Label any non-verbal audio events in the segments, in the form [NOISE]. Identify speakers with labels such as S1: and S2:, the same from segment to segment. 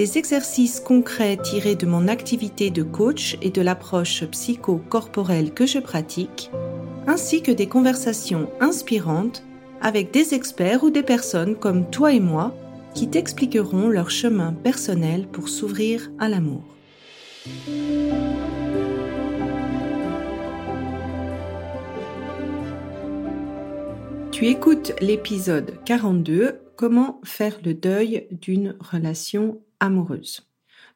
S1: des exercices concrets tirés de mon activité de coach et de l'approche psycho-corporelle que je pratique, ainsi que des conversations inspirantes avec des experts ou des personnes comme toi et moi qui t'expliqueront leur chemin personnel pour s'ouvrir à l'amour. Tu écoutes l'épisode 42 Comment faire le deuil d'une relation amoureuse.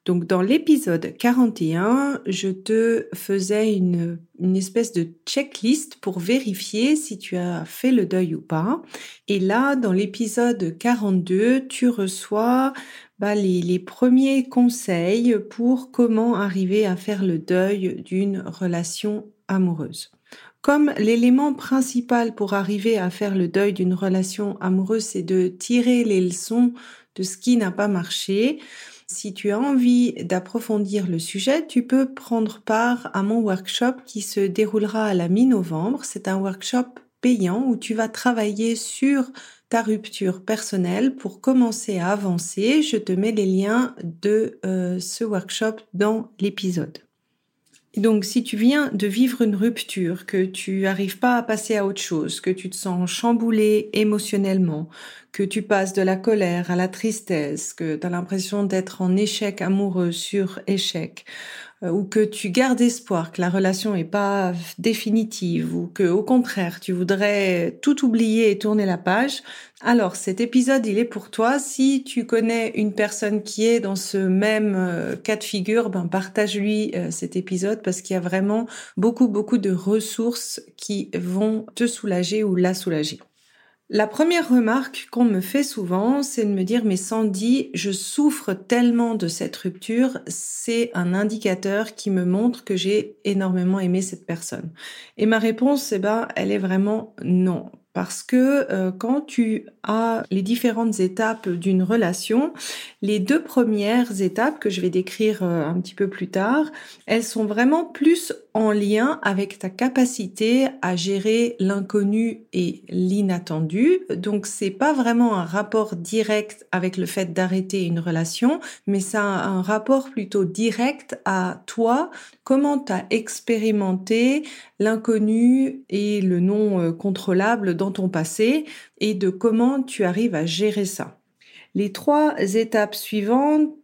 S1: Donc dans l'épisode 41, je te faisais une, espèce de checklist pour vérifier si tu as fait le deuil ou pas. Et là, dans l'épisode 42, tu reçois bah, les premiers conseils pour comment arriver à faire le deuil d'une relation amoureuse. Comme l'élément principal pour arriver à faire le deuil d'une relation amoureuse, c'est de tirer les leçons de ce qui n'a pas marché. Si tu as envie d'approfondir le sujet, tu peux prendre part à mon workshop qui se déroulera à la mi-novembre. C'est un workshop payant où tu vas travailler sur ta rupture personnelle pour commencer à avancer. Je te mets les liens de euh, ce workshop dans l'épisode. Donc, si tu viens de vivre une rupture, que tu n'arrives pas à passer à autre chose, que tu te sens chamboulé émotionnellement, que tu passes de la colère à la tristesse, que tu as l'impression d'être en échec amoureux sur échec, euh, ou que tu gardes espoir que la relation est pas définitive ou que au contraire tu voudrais tout oublier et tourner la page, alors cet épisode il est pour toi. Si tu connais une personne qui est dans ce même euh, cas de figure, ben partage-lui euh, cet épisode parce qu'il y a vraiment beaucoup beaucoup de ressources qui vont te soulager ou la soulager. La première remarque qu'on me fait souvent, c'est de me dire mais Sandy, je souffre tellement de cette rupture, c'est un indicateur qui me montre que j'ai énormément aimé cette personne. Et ma réponse, eh ben, elle est vraiment non. Parce que euh, quand tu as les différentes étapes d'une relation, les deux premières étapes que je vais décrire euh, un petit peu plus tard, elles sont vraiment plus en lien avec ta capacité à gérer l'inconnu et l'inattendu. Donc c'est pas vraiment un rapport direct avec le fait d'arrêter une relation, mais ça a un rapport plutôt direct à toi, comment tu expérimenté l'inconnu et le non euh, contrôlable dans ton passé et de comment tu arrives à gérer ça? Les trois étapes suivantes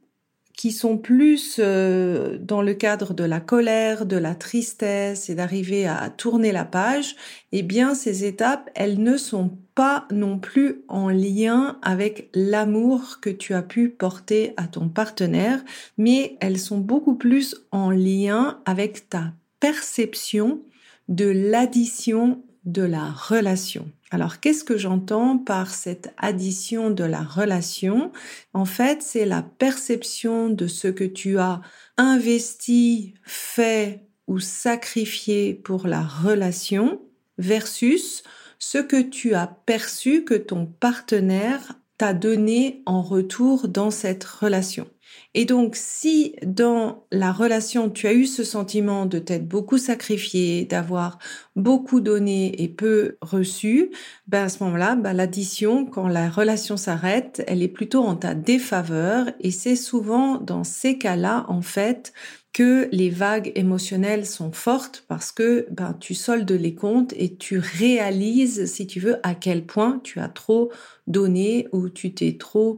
S1: qui sont plus euh, dans le cadre de la colère, de la tristesse et d'arriver à tourner la page, eh bien ces étapes, elles ne sont pas non plus en lien avec l'amour que tu as pu porter à ton partenaire, mais elles sont beaucoup plus en lien avec ta perception de l'addition de la relation. Alors, qu'est-ce que j'entends par cette addition de la relation? En fait, c'est la perception de ce que tu as investi, fait ou sacrifié pour la relation versus ce que tu as perçu que ton partenaire t'a donné en retour dans cette relation. Et donc, si dans la relation, tu as eu ce sentiment de t'être beaucoup sacrifié, d'avoir beaucoup donné et peu reçu, ben à ce moment-là, ben l'addition, quand la relation s'arrête, elle est plutôt en ta défaveur. Et c'est souvent dans ces cas-là, en fait, que les vagues émotionnelles sont fortes parce que ben, tu soldes les comptes et tu réalises, si tu veux, à quel point tu as trop donné ou tu t'es trop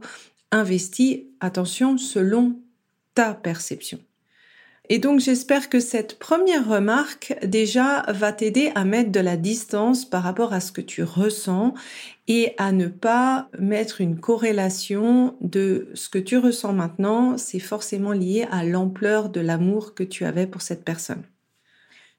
S1: investi, attention, selon ta perception. Et donc j'espère que cette première remarque déjà va t'aider à mettre de la distance par rapport à ce que tu ressens et à ne pas mettre une corrélation de ce que tu ressens maintenant, c'est forcément lié à l'ampleur de l'amour que tu avais pour cette personne.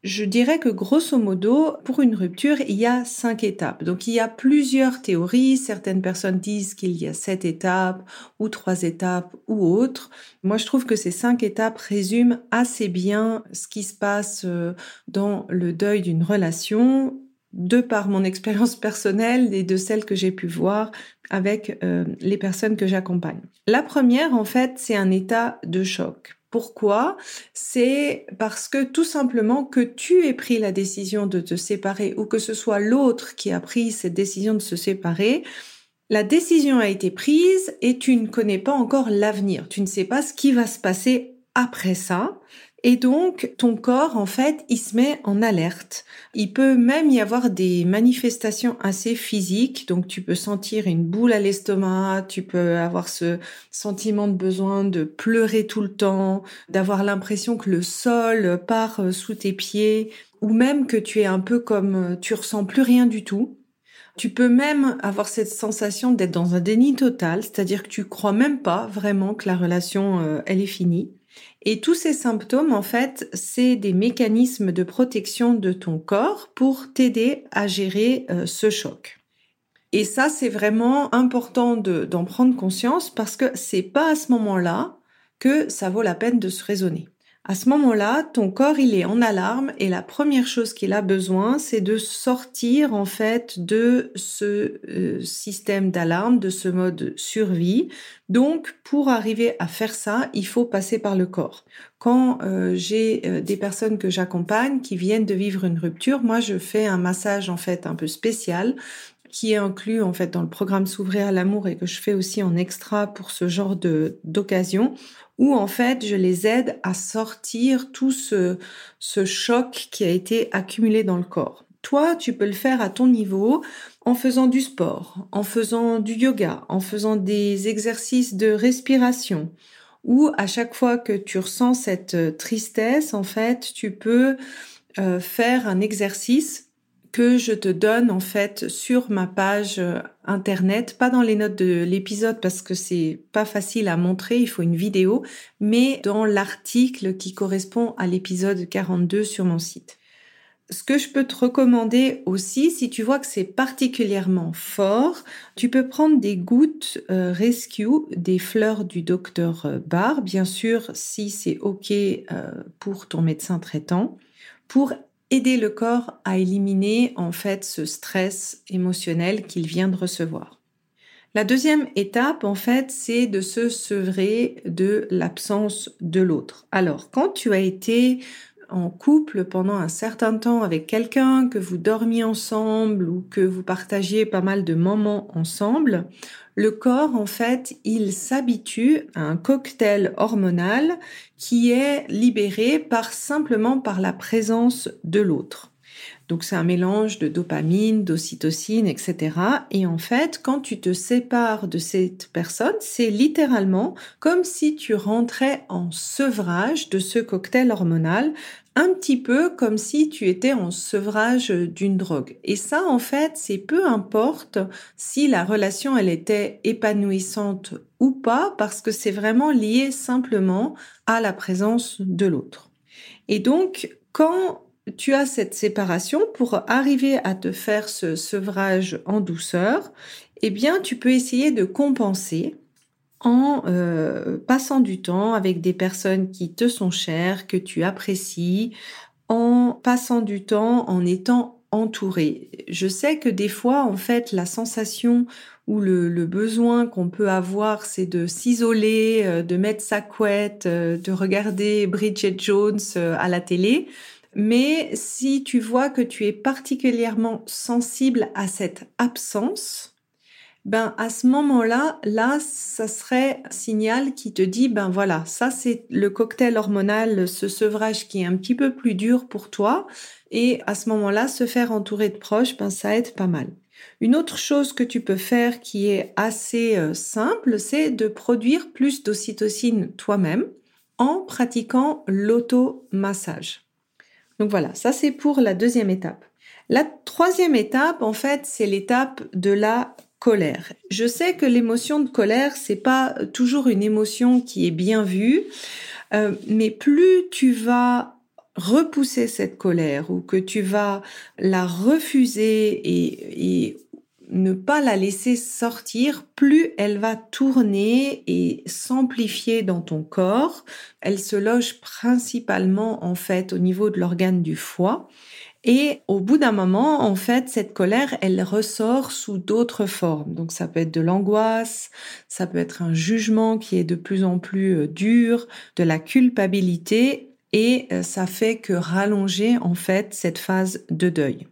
S1: Je dirais que grosso modo, pour une rupture, il y a cinq étapes. Donc il y a plusieurs théories. Certaines personnes disent qu'il y a sept étapes ou trois étapes ou autres. Moi, je trouve que ces cinq étapes résument assez bien ce qui se passe euh, dans le deuil d'une relation de par mon [LAUGHS] expérience personnelle et de celle que j'ai pu voir avec euh, les personnes que j'accompagne. La première, en fait, c'est un état de choc. Pourquoi C'est parce que tout simplement que tu aies pris la décision de te séparer ou que ce soit l'autre qui a pris cette décision de se séparer, la décision a été prise et tu ne connais pas encore l'avenir. Tu ne sais pas ce qui va se passer après ça. Et donc, ton corps, en fait, il se met en alerte. Il peut même y avoir des manifestations assez physiques. Donc, tu peux sentir une boule à l'estomac, tu peux avoir ce sentiment de besoin de pleurer tout le temps, d'avoir l'impression que le sol part euh, sous tes pieds, ou même que tu es un peu comme euh, tu ressens plus rien du tout. Tu peux même avoir cette sensation d'être dans un déni total, c'est-à-dire que tu crois même pas vraiment que la relation, euh, elle est finie. Et tous ces symptômes, en fait, c'est des mécanismes de protection de ton corps pour t'aider à gérer euh, ce choc. Et ça, c'est vraiment important d'en prendre conscience parce que c'est pas à ce moment-là que ça vaut la peine de se raisonner. À ce moment-là, ton corps, il est en alarme et la première chose qu'il a besoin, c'est de sortir en fait de ce euh, système d'alarme, de ce mode survie. Donc, pour arriver à faire ça, il faut passer par le corps. Quand euh, j'ai euh, des personnes que j'accompagne qui viennent de vivre une rupture, moi, je fais un massage en fait un peu spécial qui est inclus en fait dans le programme S'ouvrir à l'amour et que je fais aussi en extra pour ce genre de d'occasion où en fait je les aide à sortir tout ce, ce choc qui a été accumulé dans le corps. Toi, tu peux le faire à ton niveau en faisant du sport, en faisant du yoga, en faisant des exercices de respiration, ou à chaque fois que tu ressens cette tristesse, en fait, tu peux euh, faire un exercice que je te donne en fait sur ma page euh, internet, pas dans les notes de l'épisode parce que c'est pas facile à montrer, il faut une vidéo, mais dans l'article qui correspond à l'épisode 42 sur mon site. Ce que je peux te recommander aussi, si tu vois que c'est particulièrement fort, tu peux prendre des gouttes euh, Rescue, des fleurs du docteur euh, Barr, bien sûr si c'est OK pour ton médecin traitant, pour aider le corps à éliminer en fait ce stress émotionnel qu'il vient de recevoir. La deuxième étape, en fait, c'est de se sevrer de l'absence de l'autre. Alors, quand tu as été en couple pendant un certain temps avec quelqu'un, que vous dormiez ensemble ou que vous partagiez pas mal de moments ensemble, le corps, en fait, il s'habitue à un cocktail hormonal qui est libéré par simplement par la présence de l'autre. Donc c'est un mélange de dopamine, d'ocytocine, etc. Et en fait, quand tu te sépares de cette personne, c'est littéralement comme si tu rentrais en sevrage de ce cocktail hormonal un petit peu comme si tu étais en sevrage d'une drogue. Et ça, en fait, c'est peu importe si la relation, elle était épanouissante ou pas, parce que c'est vraiment lié simplement à la présence de l'autre. Et donc, quand tu as cette séparation, pour arriver à te faire ce sevrage en douceur, eh bien, tu peux essayer de compenser en euh, passant du temps avec des personnes qui te sont chères, que tu apprécies, en passant du temps en étant entouré. Je sais que des fois, en fait, la sensation ou le, besoin qu'on peut avoir, c'est de s'isoler, euh, de mettre sa couette, euh, de regarder Bridget Jones à la télé. Mais si tu vois que tu es particulièrement sensible à cette absence, ben à ce moment-là, là, ça serait un signal qui te dit, ben voilà, ça c'est le cocktail hormonal, ce sevrage qui est un petit peu plus dur pour toi. Et à ce moment-là, se faire entourer de proches, ben ça aide pas mal. Une autre chose que tu peux faire qui est assez euh, simple, c'est de produire plus d'ocytocine toi-même en pratiquant l'automassage. Donc voilà, ça c'est pour la deuxième étape. La troisième étape, en fait, c'est l'étape de la colère. Je sais que l'émotion de colère, c'est pas toujours une émotion qui est bien vue, euh, mais plus tu vas repousser cette colère ou que tu vas la refuser et, et ne pas la laisser sortir, plus elle va tourner et s'amplifier dans ton corps. Elle se loge principalement en fait au niveau de l'organe du foie. Et au bout d'un moment, en fait, cette colère, elle ressort sous d'autres formes. Donc ça peut être de l'angoisse, ça peut être un jugement qui est de plus en plus euh, dur, de la culpabilité, et euh, ça fait que rallonger en fait cette phase de deuil.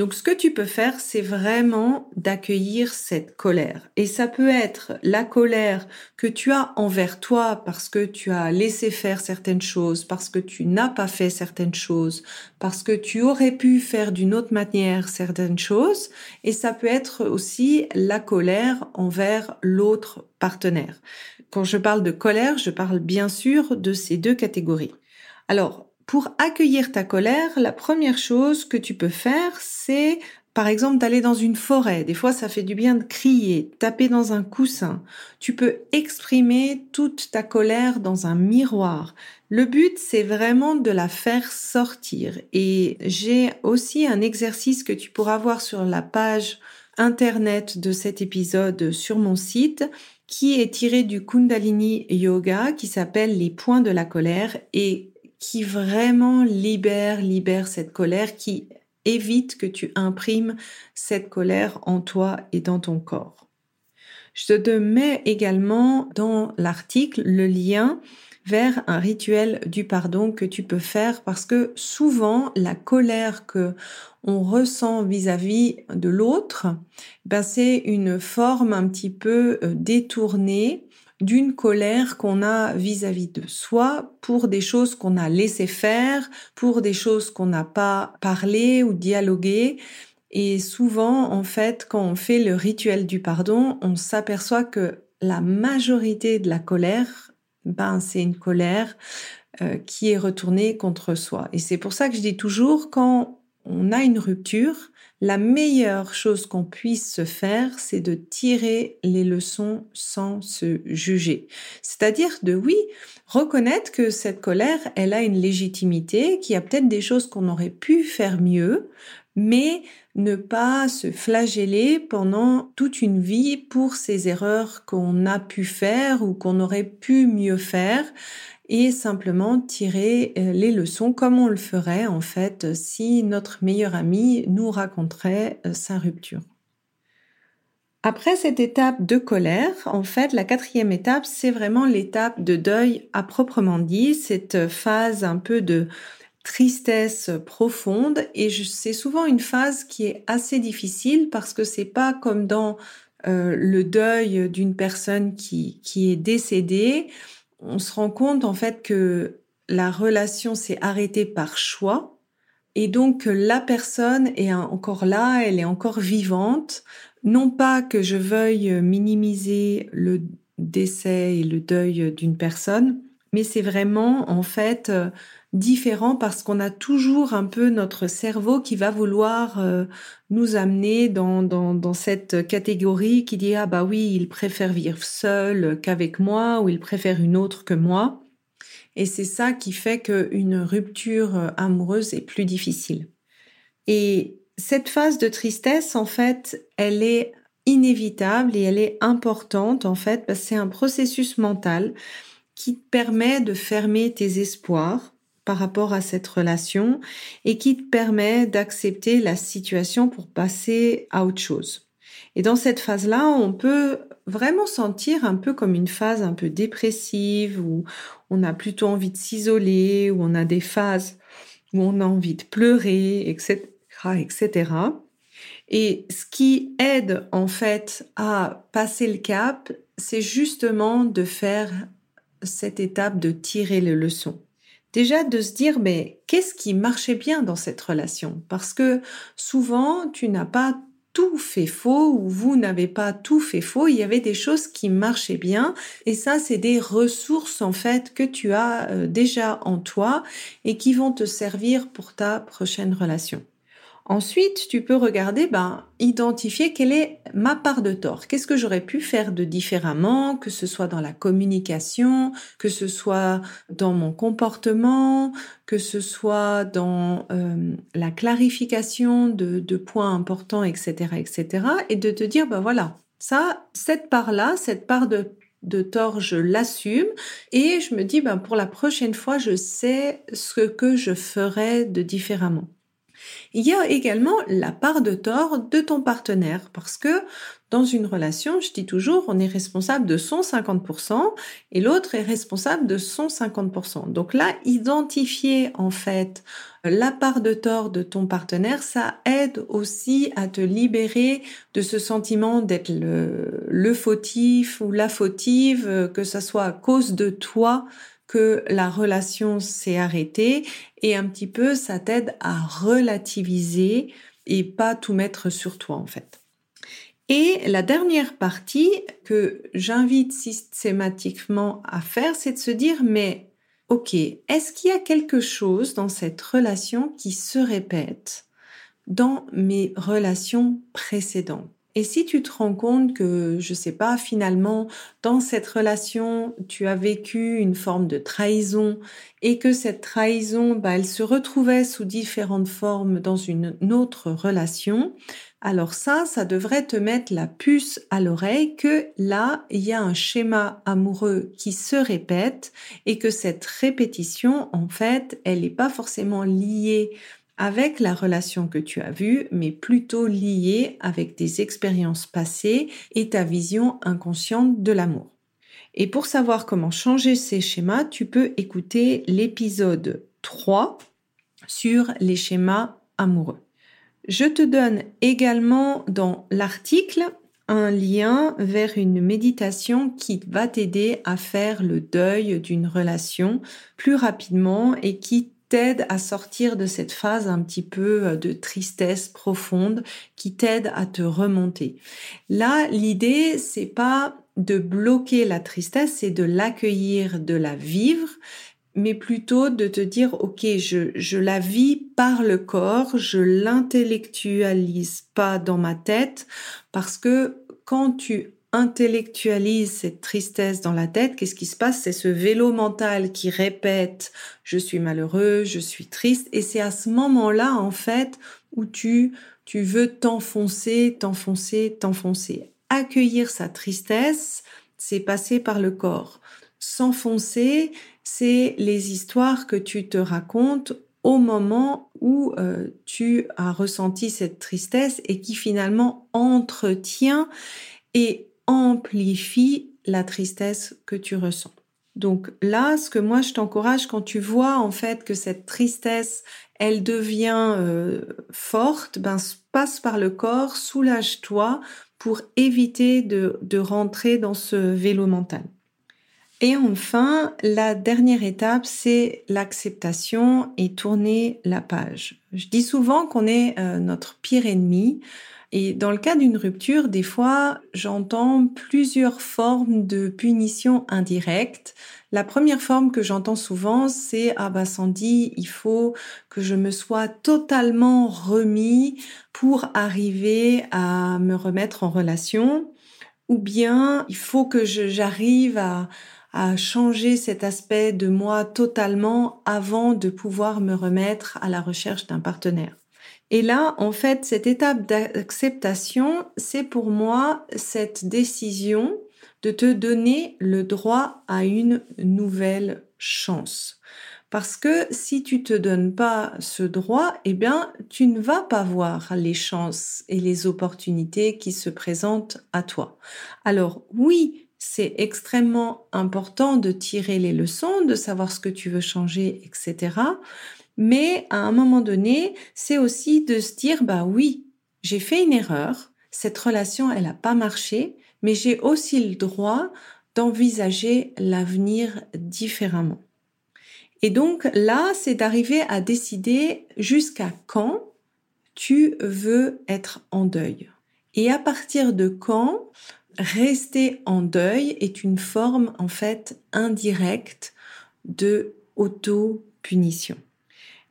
S1: Donc ce que tu peux faire, c'est vraiment d'accueillir cette colère. Et ça peut être la colère que tu as envers toi parce que tu as laissé faire certaines choses, parce que tu n'as pas fait certaines choses, parce que tu aurais pu faire d'une autre manière certaines choses. Et ça peut être aussi la colère envers l'autre partenaire. Quand je parle de colère, je parle bien sûr de ces deux catégories. Alors, pour accueillir ta colère, la première chose que tu peux faire, c'est par exemple d'aller dans une forêt. Des fois, ça fait du bien de crier, taper dans un coussin. Tu peux exprimer toute ta colère dans un miroir. Le but, c'est vraiment de la faire sortir. Et j'ai aussi un exercice que tu pourras voir sur la page internet de cet épisode sur mon site qui est tiré du Kundalini Yoga qui s'appelle les points de la colère et qui vraiment libère, libère cette colère, qui évite que tu imprimes cette colère en toi et dans ton corps. Je te mets également dans l'article le lien vers un rituel du pardon que tu peux faire parce que souvent la colère que on ressent vis-à-vis de l'autre, ben c'est une forme un petit peu euh, détournée d'une colère qu'on a vis-à-vis de soi pour des choses qu'on a laissé faire, pour des choses qu'on n'a pas parlé ou dialogué. Et souvent, en fait, quand on fait le rituel du pardon, on s'aperçoit que la majorité de la colère, ben, c'est une colère euh, qui est retournée contre soi. Et c'est pour ça que je dis toujours, quand on a une rupture, la meilleure chose qu'on puisse se faire, c'est de tirer les leçons sans se juger. C'est-à-dire de, oui, reconnaître que cette colère, elle a une légitimité, qu'il y a peut-être des choses qu'on aurait pu faire mieux, mais ne pas se flageller pendant toute une vie pour ces erreurs qu'on a pu faire ou qu'on aurait pu mieux faire et simplement tirer euh, les leçons comme on le ferait en fait si notre meilleur ami nous raconterait euh, sa rupture. Après cette étape de colère, en fait, la quatrième étape, c'est vraiment l'étape de deuil à proprement dit, cette phase un peu de tristesse profonde et c'est souvent une phase qui est assez difficile parce que c'est pas comme dans euh, le deuil d'une personne qui, qui est décédée on se rend compte en fait que la relation s'est arrêtée par choix et donc la personne est encore là, elle est encore vivante. Non pas que je veuille minimiser le décès et le deuil d'une personne, mais c'est vraiment en fait différent parce qu'on a toujours un peu notre cerveau qui va vouloir euh, nous amener dans, dans, dans, cette catégorie qui dit ah bah oui il préfère vivre seul qu'avec moi ou il préfère une autre que moi. Et c'est ça qui fait qu'une rupture euh, amoureuse est plus difficile. Et cette phase de tristesse en fait elle est inévitable et elle est importante en fait parce que c'est un processus mental qui te permet de fermer tes espoirs par rapport à cette relation et qui te permet d'accepter la situation pour passer à autre chose. Et dans cette phase-là, on peut vraiment sentir un peu comme une phase un peu dépressive où on a plutôt envie de s'isoler, où on a des phases où on a envie de pleurer, etc., etc. Et ce qui aide en fait à passer le cap, c'est justement de faire cette étape de tirer les leçons. Déjà de se dire, mais qu'est-ce qui marchait bien dans cette relation? Parce que souvent, tu n'as pas tout fait faux ou vous n'avez pas tout fait faux. Il y avait des choses qui marchaient bien et ça, c'est des ressources en fait que tu as euh, déjà en toi et qui vont te servir pour ta prochaine relation. Ensuite, tu peux regarder, ben, identifier quelle est ma part de tort. Qu'est-ce que j'aurais pu faire de différemment, que ce soit dans la communication, que ce soit dans mon comportement, que ce soit dans euh, la clarification de, points importants, etc., etc. Et de te dire, ben voilà, ça, cette part-là, cette part de de tort, je l'assume et je me dis, ben, pour la prochaine fois, je sais ce que je ferais de différemment. Il y a également la part de tort de ton partenaire parce que dans une relation, je dis toujours, on est responsable de son 50% et l'autre est responsable de son 50%. Donc là, identifier en fait la part de tort de ton partenaire, ça aide aussi à te libérer de ce sentiment d'être le, le fautif ou la fautive, que ça soit à cause de toi que la relation s'est arrêtée et un petit peu ça t'aide à relativiser et pas tout mettre sur toi en fait. Et la dernière partie que j'invite systématiquement à faire, c'est de se dire mais ok, est-ce qu'il y a quelque chose dans cette relation qui se répète dans mes relations précédentes? Et si tu te rends compte que, je sais pas, finalement, dans cette relation, tu as vécu une forme de trahison et que cette trahison, bah, elle se retrouvait sous différentes formes dans une autre relation, alors ça, ça devrait te mettre la puce à l'oreille que là, il y a un schéma amoureux qui se répète et que cette répétition, en fait, elle n'est pas forcément liée avec la relation que tu as vue, mais plutôt liée avec des expériences passées et ta vision inconsciente de l'amour. Et pour savoir comment changer ces schémas, tu peux écouter l'épisode 3 sur les schémas amoureux. Je te donne également dans l'article un lien vers une méditation qui va t'aider à faire le deuil d'une relation plus rapidement et qui t'aide à sortir de cette phase un petit peu euh, de tristesse profonde, qui t'aide à te remonter. Là, l'idée, c'est pas de bloquer la tristesse, c'est de l'accueillir, de la vivre, mais plutôt de te dire, OK, je, je la vis par le corps, je l'intellectualise pas dans ma tête, parce que quand tu intellectualise cette tristesse dans la tête, qu'est-ce qui se passe? C'est ce vélo mental qui répète je suis malheureux, je suis triste et c'est à ce moment-là en fait où tu tu veux t'enfoncer, t'enfoncer, t'enfoncer. Accueillir sa tristesse, c'est passer par le corps. S'enfoncer, c'est les histoires que tu te racontes au moment où euh, tu as ressenti cette tristesse et qui finalement entretient et amplifie la tristesse que tu ressens. Donc là, ce que moi je t'encourage quand tu vois en fait que cette tristesse, elle devient euh, forte, ben passe par le corps, soulage-toi pour éviter de, de rentrer dans ce vélo mental. Et enfin, la dernière étape, c'est l'acceptation et tourner la page. Je dis souvent qu'on est euh, notre pire ennemi. Et dans le cas d'une rupture, des fois, j'entends plusieurs formes de punition indirecte. La première forme que j'entends souvent, c'est ah bah Sandy, il faut que je me sois totalement remis pour arriver à me remettre en relation, ou bien il faut que j'arrive à à changer cet aspect de moi totalement avant de pouvoir me remettre à la recherche d'un partenaire. Et là, en fait, cette étape d'acceptation, c'est pour moi cette décision de te donner le droit à une nouvelle chance. Parce que si tu te donnes pas ce droit, eh bien, tu ne vas pas voir les chances et les opportunités qui se présentent à toi. Alors oui, c'est extrêmement important de tirer les leçons, de savoir ce que tu veux changer, etc. Mais à un moment donné, c'est aussi de se dire, bah oui, j'ai fait une erreur, cette relation, elle n'a pas marché, mais j'ai aussi le droit d'envisager l'avenir différemment. Et donc là, c'est d'arriver à décider jusqu'à quand tu veux être en deuil. Et à partir de quand rester en deuil est une forme en fait indirecte de auto-punition.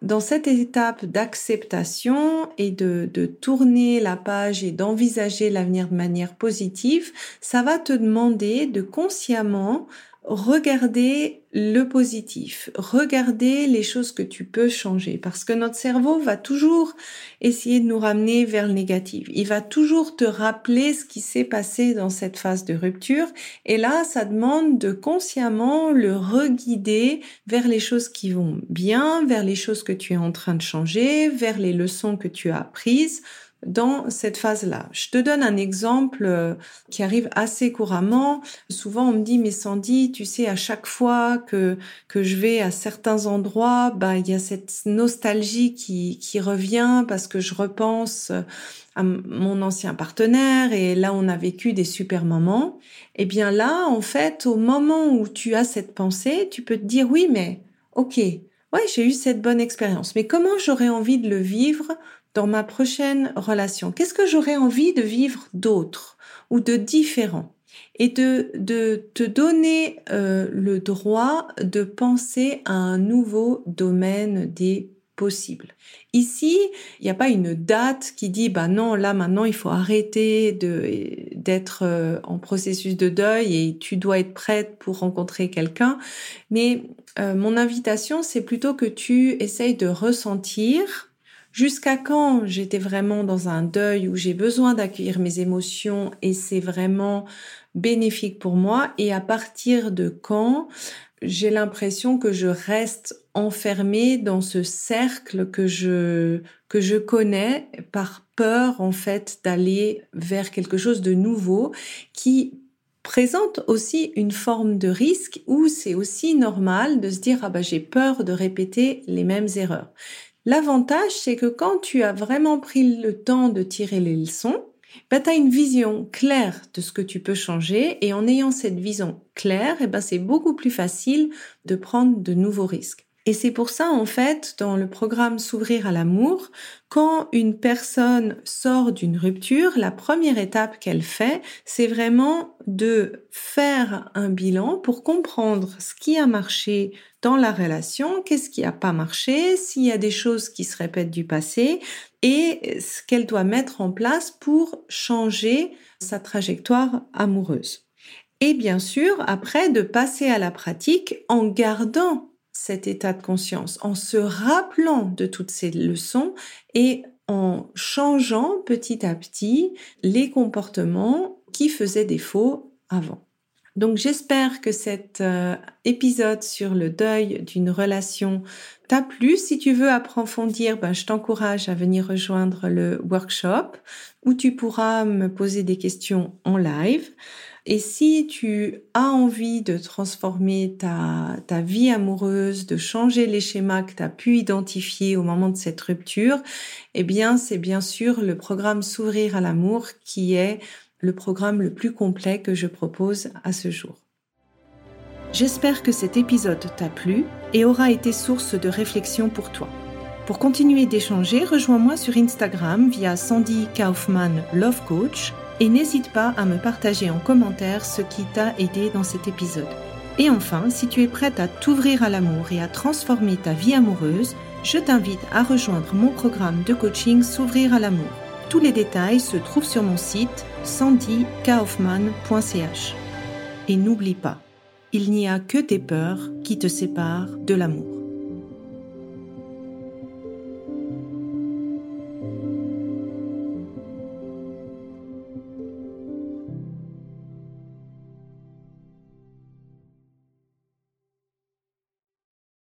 S1: Dans cette étape d'acceptation et de, tourner la page et d'envisager l'avenir de manière positive, ça va te demander de consciemment regarder le positif, regarder les choses que tu peux changer, parce que notre cerveau va toujours essayer de nous ramener vers le négatif. Il va toujours te rappeler ce qui s'est passé dans cette phase de rupture, et là, ça demande de consciemment le reguider vers les choses qui vont bien, vers les choses que tu es en train de changer, vers les leçons que tu as apprises, dans cette phase-là. Je te donne un exemple euh, qui arrive assez couramment. Souvent, on me dit, mais Sandy, tu sais, à chaque fois que, que je vais à certains endroits, bah, il y a cette nostalgie qui, qui revient parce que je repense à mon ancien partenaire et là, on a vécu des super moments. Eh bien là, en fait, au moment où tu as cette pensée, tu peux te dire, oui, mais, ok, ouais, j'ai eu cette bonne expérience, mais comment j'aurais envie de le vivre dans ma prochaine relation Qu'est-ce que j'aurais envie de vivre d'autre ou de différent? Et de, de te donner euh, le droit de penser à un nouveau domaine des possibles. Ici, il n'y a pas une date qui dit bah non là maintenant il faut arrêter d'être euh, en processus de deuil et tu dois être prête pour rencontrer quelqu'un. Mais euh, mon invitation c'est plutôt que tu essayes de ressentir Jusqu'à quand j'étais vraiment dans un deuil où j'ai besoin d'accueillir mes émotions et c'est vraiment bénéfique pour moi? Et à partir de quand j'ai l'impression que je reste enfermée dans ce cercle que je que je connais par peur en fait d'aller vers quelque chose de nouveau qui présente aussi une forme de risque où c'est aussi normal de se dire ah bah j'ai peur de répéter les mêmes erreurs. L'avantage, c'est que quand tu as vraiment pris le temps de tirer les leçons, ben, tu as une vision claire de ce que tu peux changer et en ayant cette vision claire, eh ben, c'est beaucoup plus facile de prendre de nouveaux risques. Et c'est pour ça, en fait, dans le programme S'ouvrir à l'amour, quand une personne sort d'une rupture, la première étape qu'elle fait, c'est vraiment de faire un bilan pour comprendre ce qui a marché dans la relation, qu'est-ce qui n'a pas marché, s'il y a des choses qui se répètent du passé et ce qu'elle doit mettre en place pour changer sa trajectoire amoureuse. Et bien sûr, après, de passer à la pratique en gardant cet état de conscience, en se rappelant de toutes ces leçons et en changeant petit à petit les comportements qui faisaient défaut avant. Donc j'espère que cet euh, épisode sur le deuil d'une relation t'a plu. Si tu veux approfondir, ben, je t'encourage à venir rejoindre le workshop où tu pourras me poser des questions en live. Et si tu as envie de transformer ta, ta vie amoureuse, de changer les schémas que tu as pu identifier au moment de cette rupture, eh bien, c'est bien sûr le programme S'ouvrir à l'amour qui est le programme le plus complet que je propose à ce jour. J'espère que cet épisode t'a plu et aura été source de réflexion pour toi. Pour continuer d'échanger, rejoins-moi sur Instagram via Sandy Kaufman Love Coach et n'hésite pas à me partager en commentaire ce qui t'a aidé dans cet épisode. Et enfin, si tu es prête à t'ouvrir à l'amour et à transformer ta vie amoureuse, je t'invite à rejoindre mon programme de coaching S'ouvrir à l'amour. Tous les détails se trouvent sur mon site sandykaufman.ch. Et n'oublie pas, il n'y a que tes peurs qui te séparent de l'amour.